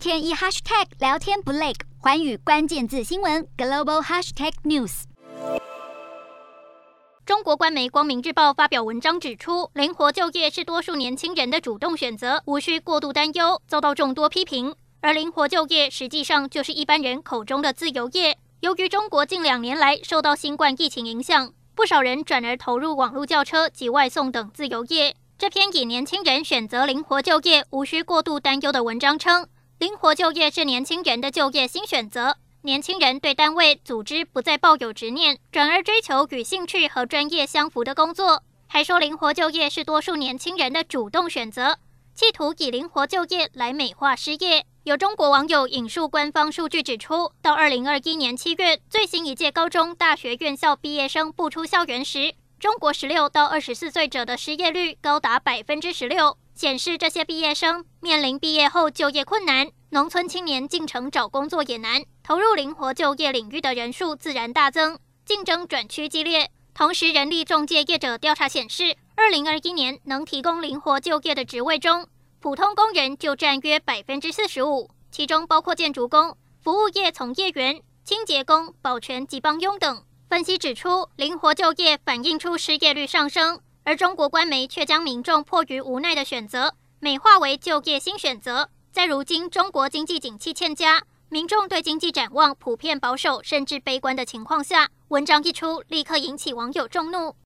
天一 hashtag 聊天不累，寰宇关键字新闻 global hashtag news。中国官媒《光明日报》发表文章指出，灵活就业是多数年轻人的主动选择，无需过度担忧，遭到众多批评。而灵活就业实际上就是一般人口中的自由业。由于中国近两年来受到新冠疫情影响，不少人转而投入网络叫车及外送等自由业。这篇以年轻人选择灵活就业，无需过度担忧的文章称，灵活就业是年轻人的就业新选择。年轻人对单位组织不再抱有执念，转而追求与兴趣和专业相符的工作。还说灵活就业是多数年轻人的主动选择，企图以灵活就业来美化失业。有中国网友引述官方数据指出，到二零二一年七月，最新一届高中、大学院校毕业生不出校园时，中国十六到二十四岁者的失业率高达百分之十六，显示这些毕业生面临毕业后就业困难，农村青年进城找工作也难，投入灵活就业领域的人数自然大增，竞争转趋激烈。同时，人力中介业者调查显示，二零二一年能提供灵活就业的职位中，普通工人就占约百分之四十五，其中包括建筑工、服务业从业员、清洁工、保全及帮佣等。分析指出，灵活就业反映出失业率上升，而中国官媒却将民众迫于无奈的选择美化为就业新选择。在如今中国经济景气欠佳，民众对经济展望普遍保守甚至悲观的情况下，文章一出，立刻引起网友众怒。